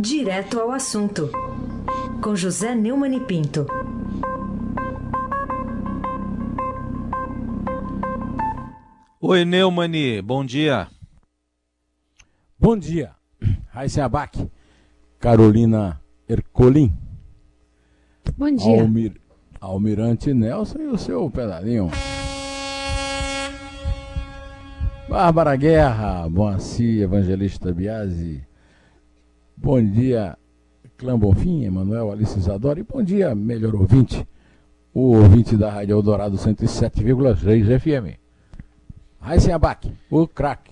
Direto ao assunto, com José Neumann e Pinto. Oi, Neumani, bom dia. Bom dia, Raíssa Abac, Carolina Ercolim. Bom dia. Almir, Almirante Nelson e o seu pedalinho. Bárbara Guerra, Moacir Evangelista Biasi. Bom dia, Clã Bonfim, Emanuel Alice Isadora. E bom dia, melhor ouvinte, o ouvinte da Rádio Eldorado 107,3 FM. Raíssen Abac, o craque.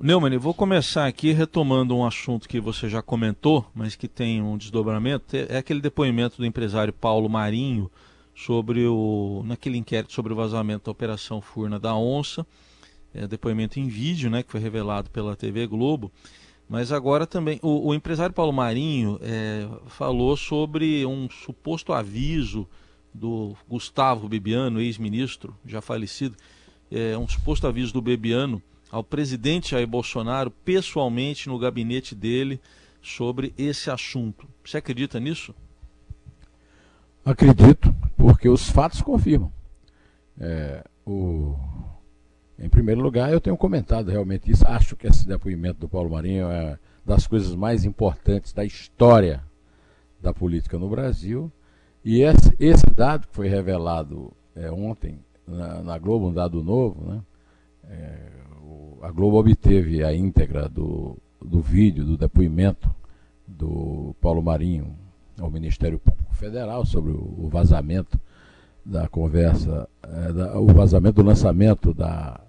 Neumann, vou começar aqui retomando um assunto que você já comentou, mas que tem um desdobramento. É aquele depoimento do empresário Paulo Marinho sobre o. naquele inquérito sobre o vazamento da Operação Furna da Onça. É, depoimento em vídeo, né, que foi revelado pela TV Globo. Mas agora também o, o empresário Paulo Marinho é, falou sobre um suposto aviso do Gustavo Bibiano, ex-ministro, já falecido, é, um suposto aviso do Bebiano ao presidente Jair Bolsonaro pessoalmente no gabinete dele sobre esse assunto. Você acredita nisso? Acredito, porque os fatos confirmam. É, o... Em primeiro lugar, eu tenho comentado realmente isso. Acho que esse depoimento do Paulo Marinho é das coisas mais importantes da história da política no Brasil. E esse, esse dado que foi revelado é, ontem na, na, Globo, um dado novo, né? É, o, a Globo obteve a íntegra do, do vídeo, do depoimento do Paulo Marinho ao Ministério Público Federal sobre o, o vazamento da conversa, é, da, o vazamento do lançamento da,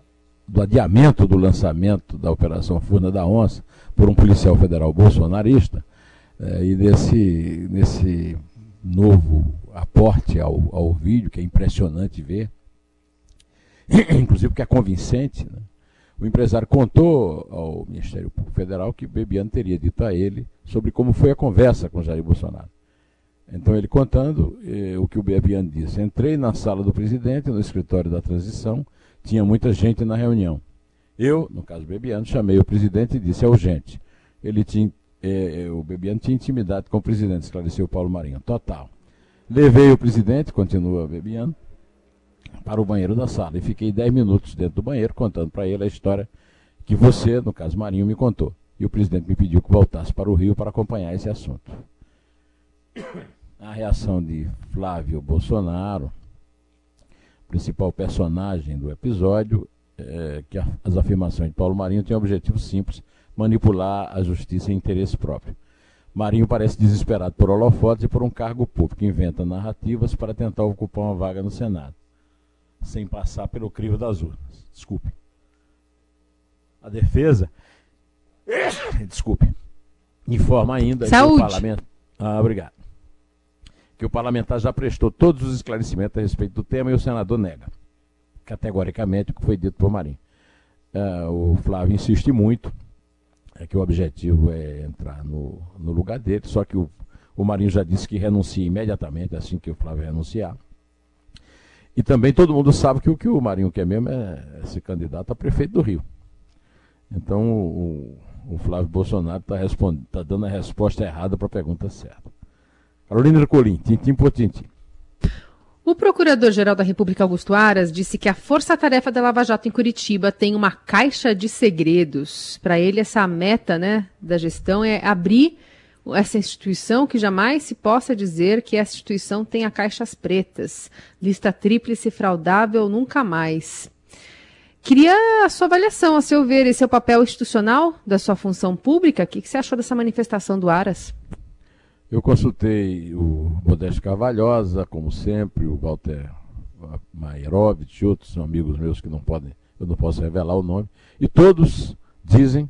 do adiamento do lançamento da Operação Furna da Onça por um policial federal bolsonarista, é, e nesse, nesse novo aporte ao, ao vídeo, que é impressionante ver, inclusive porque é convincente, né? o empresário contou ao Ministério Público Federal que Bebiano teria dito a ele sobre como foi a conversa com Jair Bolsonaro. Então ele contando eh, o que o Bebiano disse. Entrei na sala do presidente, no escritório da transição, tinha muita gente na reunião. Eu, no caso Bebiano, chamei o presidente e disse, é urgente. Ele tinha, eh, o Bebiano tinha intimidade com o presidente, esclareceu o Paulo Marinho. Total. Levei o presidente, continua Bebiano, para o banheiro da sala. E fiquei 10 minutos dentro do banheiro contando para ele a história que você, no caso Marinho, me contou. E o presidente me pediu que voltasse para o Rio para acompanhar esse assunto. A reação de Flávio Bolsonaro, principal personagem do episódio, é que as afirmações de Paulo Marinho têm um objetivo simples: manipular a justiça em interesse próprio. Marinho parece desesperado por holofotes e por um cargo público, inventa narrativas para tentar ocupar uma vaga no Senado sem passar pelo crivo das urnas. Desculpe. A defesa, desculpe, informa ainda Saúde. que o parlamento. Ah, obrigado. Que o parlamentar já prestou todos os esclarecimentos a respeito do tema e o senador nega, categoricamente, o que foi dito por Marinho. Ah, o Flávio insiste muito, é que o objetivo é entrar no, no lugar dele, só que o, o Marinho já disse que renuncia imediatamente, assim que o Flávio renunciar. E também todo mundo sabe que o que o Marinho quer mesmo é ser candidato a prefeito do Rio. Então o, o Flávio Bolsonaro está tá dando a resposta errada para a pergunta certa. Carolina Ercolim, tintim por tintim. O Procurador-Geral da República Augusto Aras disse que a força-tarefa da Lava Jato em Curitiba tem uma caixa de segredos. Para ele, essa meta né, da gestão é abrir essa instituição que jamais se possa dizer que essa instituição tenha caixas pretas, lista tríplice fraudável nunca mais. Queria a sua avaliação, a seu ver, esse é o papel institucional da sua função pública. O que, você achou dessa manifestação do Aras? Eu consultei o Modesto Carvalhosa, como sempre, o Walter Mairovich, outros amigos meus que não podem, eu não posso revelar o nome, e todos dizem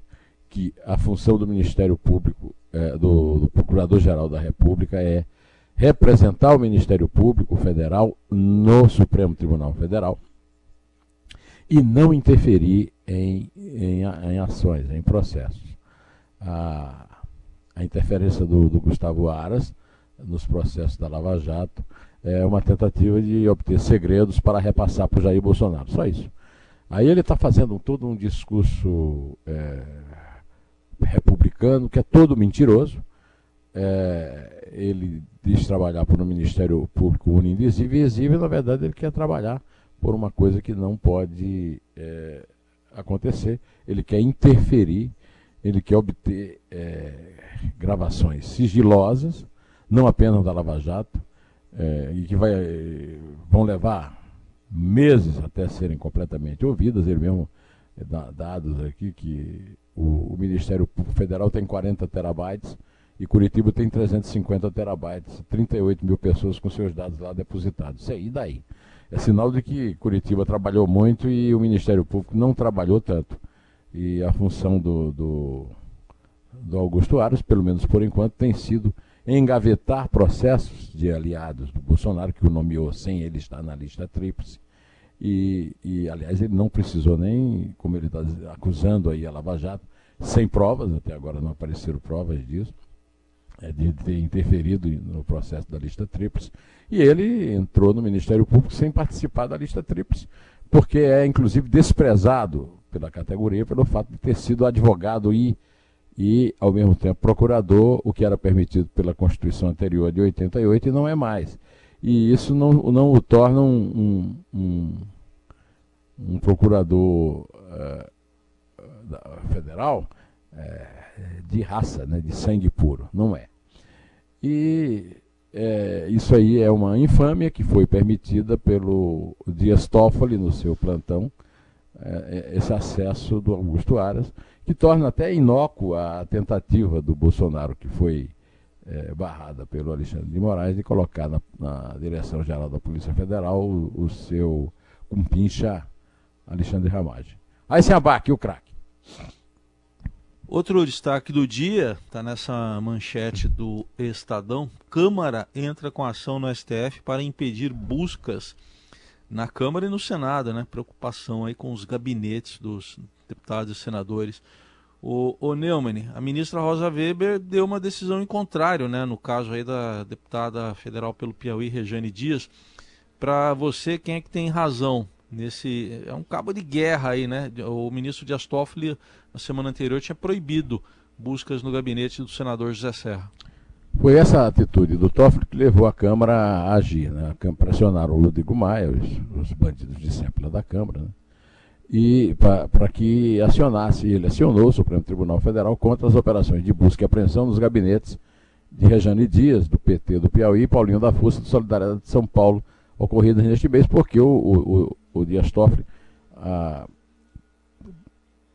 que a função do Ministério Público é, do, do Procurador-Geral da República é representar o Ministério Público Federal no Supremo Tribunal Federal e não interferir em, em, em ações, em processos. A, a interferência do, do, Gustavo Aras nos processos da Lava Jato é uma tentativa de obter segredos para repassar para o Jair Bolsonaro, só isso. Aí ele está fazendo todo um discurso é, republicano, que é todo mentiroso, é, ele diz trabalhar por um Ministério Público uninvisível e exível, na verdade ele quer trabalhar por uma coisa que não pode é, acontecer. Ele quer interferir, ele quer obter é, gravações sigilosas, não apenas da Lava Jato, é, e que vai, vão levar meses até serem completamente ouvidas. Ele mesmo dá dados aqui que o, o Ministério Público Federal tem 40 terabytes e Curitiba tem 350 terabytes, 38 mil pessoas com seus dados lá depositados. Isso aí, daí? É sinal de que Curitiba trabalhou muito e o Ministério Público não trabalhou tanto. E a função do, do, do Augusto Aras, pelo menos por enquanto, tem sido engavetar processos de aliados do Bolsonaro, que o nomeou sem ele estar na lista tríplice. E, e aliás, ele não precisou nem, como ele está acusando aí a Lava Jato, sem provas, até agora não apareceram provas disso é, de ter interferido no processo da lista tríplice. E ele entrou no Ministério Público sem participar da lista tríplice, porque é inclusive desprezado pela categoria pelo fato de ter sido advogado e, e ao mesmo tempo, procurador, o que era permitido pela Constituição anterior de 88 e não é mais. E isso não, não o torna um, um, um, um procurador uh, federal uh, de raça, né, de sangue puro. Não é. E é, isso aí é uma infâmia que foi permitida pelo Dias Toffoli no seu plantão, é, é, esse acesso do Augusto Aras, que torna até inócuo a tentativa do Bolsonaro, que foi é, barrada pelo Alexandre de Moraes, de colocar na, na Direção-Geral da Polícia Federal o, o seu cumpincha Alexandre Ramagem. Aí se abaque o craque. Outro destaque do dia, está nessa manchete do Estadão: Câmara entra com ação no STF para impedir buscas na Câmara e no Senado, né? Preocupação aí com os gabinetes dos deputados e senadores. O, o Neumann, a ministra Rosa Weber deu uma decisão em contrário, né? No caso aí da deputada federal pelo Piauí, Rejane Dias. Para você, quem é que tem razão? nesse é um cabo de guerra aí, né? O ministro Dias Toffoli na semana anterior tinha proibido buscas no gabinete do senador José Serra. Foi essa atitude do Toffoli que levou a Câmara a agir, né? Pressionaram o Rodrigo Maia, os, os bandidos de sempre da Câmara, né? e para que acionasse, ele acionou o Supremo Tribunal Federal contra as operações de busca e apreensão nos gabinetes de Rejane Dias, do PT do Piauí, e Paulinho da Força, de Solidariedade de São Paulo, ocorridas neste mês, porque o, o, o Dias Toffoli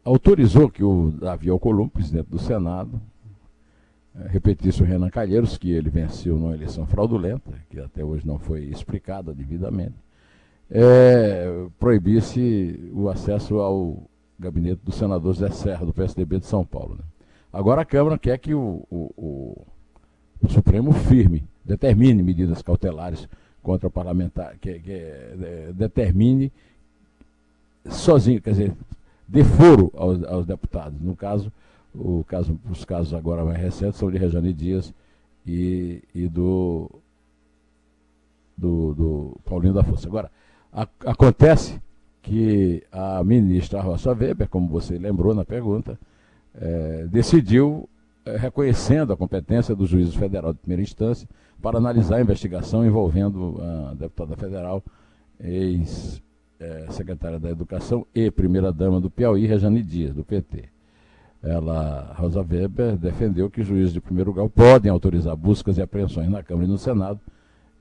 autorizou que o Davi Alcolumbre, presidente do Senado, repetisse o Renan Calheiros, que ele venceu numa eleição fraudulenta, que até hoje não foi explicada devidamente, é, proibisse o acesso ao gabinete do senador Zé Serra, do PSDB de São Paulo. Né? Agora a Câmara quer que o, o, o, o Supremo firme, determine medidas cautelares contra parlamentar, que, que é, determine sozinho, quer dizer, dê foro aos, aos, deputados. No caso, o caso, os casos agora mais recentes são de Rejane Dias e, e do, do, do Paulinho da Força. Agora, a, acontece que a ministra Rosa Weber, como você lembrou na pergunta, é, decidiu, é, reconhecendo a competência do juízo federal de primeira instância, para analisar a investigação envolvendo a deputada federal, ex-secretária da Educação e primeira-dama do Piauí, Rejane Dias, do PT. Ela, Rosa Weber, defendeu que juízes de primeiro grau podem autorizar buscas e apreensões na Câmara e no Senado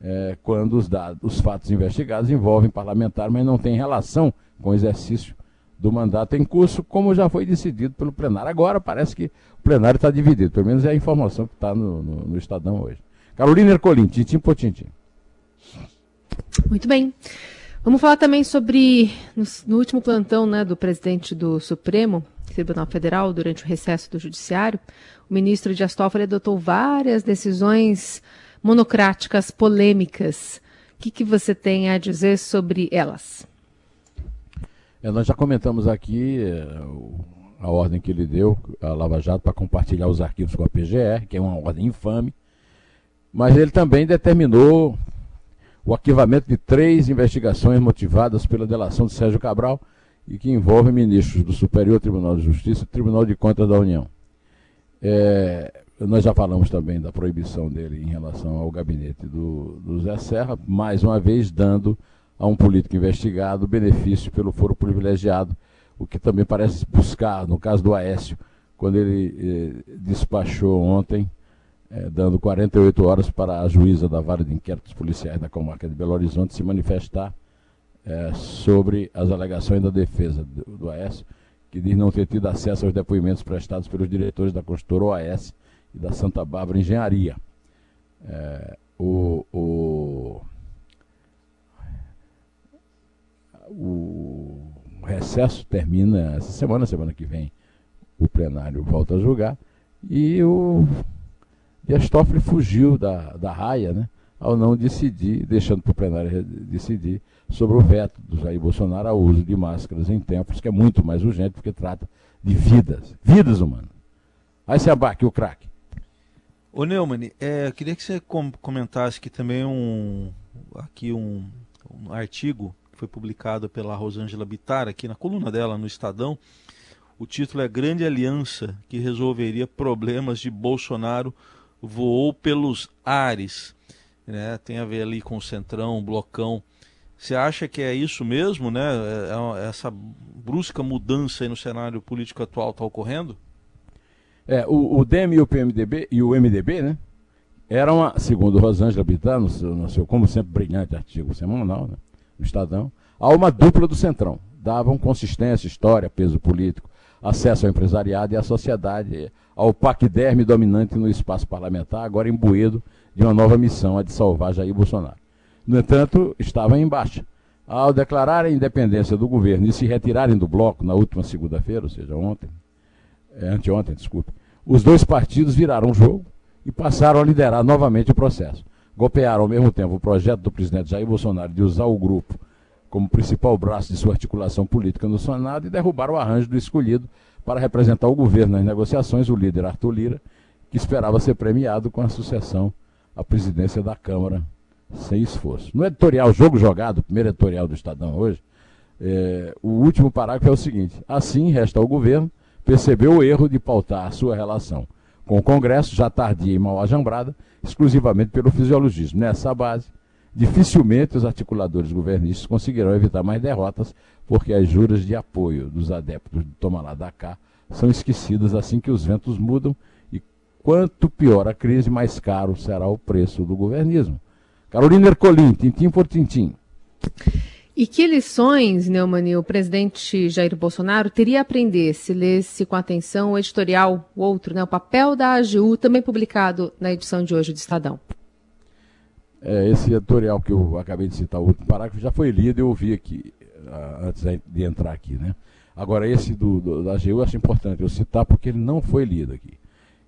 é, quando os, dados, os fatos investigados envolvem parlamentar, mas não têm relação com o exercício do mandato em curso, como já foi decidido pelo plenário. Agora parece que o plenário está dividido, pelo menos é a informação que está no, no, no Estadão hoje. Carolina Ercolim, tintim por tintim. Muito bem. Vamos falar também sobre, no, no, último plantão né, do presidente do Supremo Tribunal Federal, durante o recesso do Judiciário, o ministro Dias Toffoli adotou várias decisões monocráticas, polêmicas. O que, que você tem a dizer sobre elas? É, nós já comentamos aqui é, a ordem que ele deu à Lava Jato para compartilhar os arquivos com a PGR, que é uma ordem infame, mas ele também determinou o arquivamento de três investigações motivadas pela delação de Sérgio Cabral e que envolvem ministros do Superior Tribunal de Justiça e Tribunal de Contas da União. É, nós já falamos também da proibição dele em relação ao gabinete do, do Zé Serra, mais uma vez dando a um político investigado benefício pelo foro privilegiado, o que também parece buscar, no caso do Aécio, quando ele eh, despachou ontem, eh, dando 48 horas para a juíza da Vara de Inquéritos Policiais da Comarca de Belo Horizonte se manifestar eh, sobre as alegações da defesa do, do Aécio, que diz não ter tido acesso aos depoimentos prestados pelos diretores da construtora OAS e da Santa Bárbara Engenharia. É, o, o, o recesso termina essa semana, semana que vem o plenário volta a julgar, e o Dias fugiu da, da raia, né, ao não decidir, deixando para o plenário decidir sobre o veto do Jair Bolsonaro ao uso de máscaras em tempos, que é muito mais urgente, porque trata de vidas, vidas humanas. Aí se abaque o craque. Ô Neumann, é, queria que você comentasse aqui também um, aqui um, um artigo que foi publicado pela Rosângela Bittar, aqui na coluna dela no Estadão. O título é Grande Aliança que resolveria problemas de Bolsonaro voou pelos ares. Né? Tem a ver ali com o Centrão, Blocão. Você acha que é isso mesmo, né? É, é essa brusca mudança no cenário político atual está ocorrendo? É, o, o DEM e o PMDB e o MDB, né? Era uma, segundo Rosângela Bittar, no seu, no seu, como sempre, brilhante artigo semanal, né, no Estadão, há uma dupla do Centrão. Davam consistência, história, peso político, acesso ao empresariado e à sociedade, ao paquiderme dominante no espaço parlamentar, agora imbuído de uma nova missão, a de salvar Jair Bolsonaro. No entanto, estava em baixa. Ao declarar a independência do governo e se retirarem do bloco na última segunda-feira, ou seja, ontem, é, anteontem, desculpe, os dois partidos viraram o jogo e passaram a liderar novamente o processo. Golpearam ao mesmo tempo o projeto do presidente Jair Bolsonaro de usar o grupo como principal braço de sua articulação política no Senado e derrubaram o arranjo do escolhido para representar o governo nas negociações, o líder Arthur Lira, que esperava ser premiado com a sucessão à presidência da Câmara sem esforço. No editorial Jogo Jogado, primeiro editorial do Estadão hoje, é, o último parágrafo é o seguinte: assim resta ao governo percebeu o erro de pautar a sua relação com o Congresso, já tardia e mal ajambrada, exclusivamente pelo fisiologismo. Nessa base, dificilmente os articuladores governistas conseguirão evitar mais derrotas, porque as juras de apoio dos adeptos de Toma lá da cá são esquecidas assim que os ventos mudam quanto pior a crise, mais caro será o preço do governismo. Carolina Ercolim, tintim por tintim. E que lições, Neumann, o presidente Jair Bolsonaro teria a aprender se lesse com atenção o editorial, o outro, né, o papel da AGU, também publicado na edição de hoje do Estadão? É, esse editorial que eu acabei de citar, o último parágrafo, já foi lido e eu ouvi aqui, antes de entrar aqui. Né? Agora, esse do, do, da AGU eu acho importante eu citar porque ele não foi lido aqui.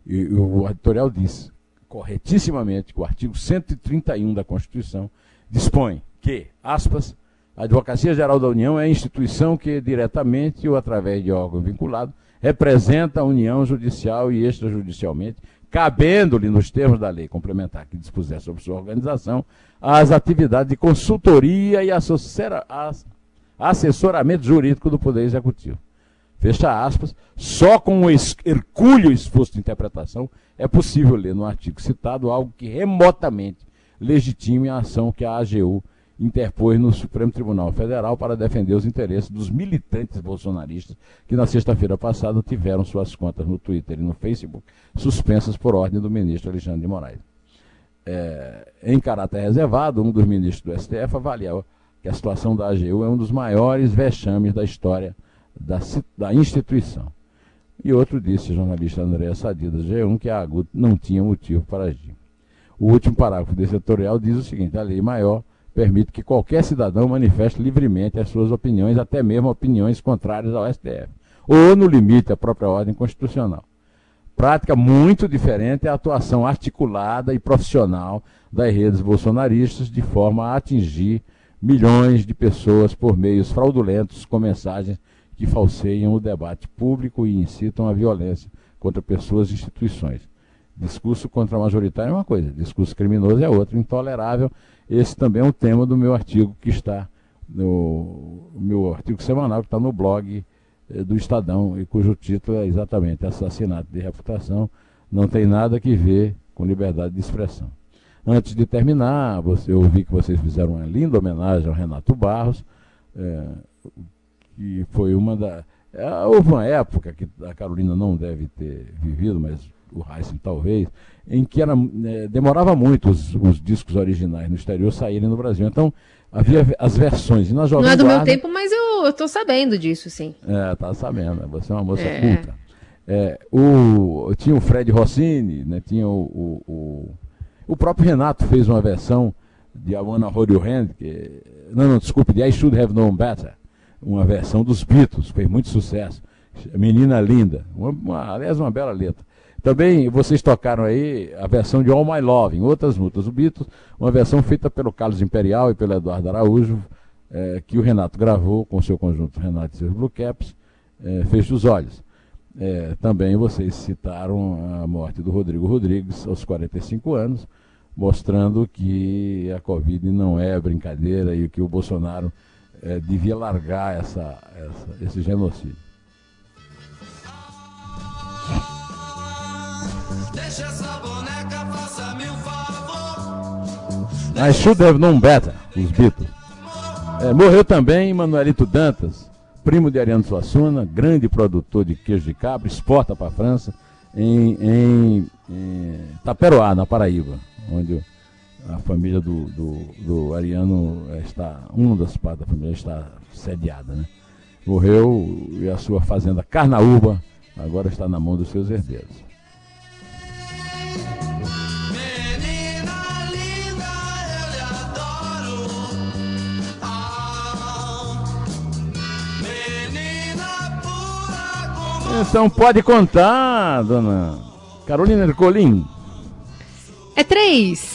E, o editorial diz, corretissimamente, que o artigo 131 da Constituição dispõe que, aspas, a Advocacia Geral da União é a instituição que, diretamente ou através de órgão vinculado, representa a União judicial e extrajudicialmente, cabendo-lhe, nos termos da lei complementar que dispuser sobre sua organização, as atividades de consultoria e assessoramento jurídico do Poder Executivo. Fecha aspas, só com o hercúleo esforço de interpretação é possível ler no artigo citado algo que remotamente legitime a ação que a AGU interpôs no Supremo Tribunal Federal para defender os interesses dos militantes bolsonaristas que na sexta-feira passada tiveram suas contas no Twitter e no Facebook suspensas por ordem do ministro Alexandre de Moraes. É, em caráter reservado, um dos ministros do STF avaliou que a situação da AGU é um dos maiores vexames da história da, da instituição. E outro disse, o jornalista André Sadidas G1, que a AGU não tinha motivo para agir. O último parágrafo desse editorial diz o seguinte: a lei maior permite que qualquer cidadão manifeste livremente as suas opiniões, até mesmo opiniões contrárias ao STF, ou no limite à própria ordem constitucional. Prática muito diferente é a atuação articulada e profissional das redes bolsonaristas de forma a atingir milhões de pessoas por meios fraudulentos com mensagens que falseiam o debate público e incitam a violência contra pessoas e instituições. Discurso contra a majoritária é uma coisa, discurso criminoso é outra, intolerável esse também é um tema do meu artigo que está no meu artigo semanal que está no blog eh, do Estadão e cujo título é exatamente Assassinato de Reputação não tem nada que ver com liberdade de expressão. Antes de terminar, eu vi que vocês fizeram uma linda homenagem ao Renato Barros, é, que foi uma da. É, houve uma época que a Carolina não deve ter vivido, mas o Heisen talvez, em que era, é, demorava muito os, os, discos originais no exterior saírem no Brasil. Então, havia as versões. E na Jovem não é do Guarda, meu tempo, mas eu estou sabendo disso, sim. É, tá sabendo. Você é uma moça é. culta. É, o, tinha o Fred Rossini, né, tinha o, o, o, o, próprio Renato fez uma versão de I Wanna Hold Your Hand, que, não, não, desculpe, de I Should Have Known Better, uma versão dos Beatles, fez muito sucesso. Menina Linda, uma, uma, aliás, uma bela letra. Também vocês tocaram aí a versão de All My Love, em outras músicas, o Beatles, uma versão feita pelo Carlos Imperial e pelo Eduardo Araújo, é, que o Renato gravou com seu conjunto Renato e seus Blue Caps, é, Feche os Olhos. É, também vocês citaram a morte do Rodrigo Rodrigues aos 45 anos, mostrando que a Covid não é brincadeira e que o Bolsonaro é, devia largar essa, essa, esse genocídio. Deixa essa boneca, faça-me um favor. I should have known better, os Beatles. É, morreu também Manuelito Dantas, primo de Ariano Suassuna, grande produtor de queijo de cabra, exporta para a França, em, em, em, Taperoá, na Paraíba, onde a família do, do, do Ariano está, uma das partes da família está sediada. Né? Morreu e a sua fazenda Carnaúba agora está na mão dos seus herdeiros. Então pode contar, dona Carolina Ercolim. É três.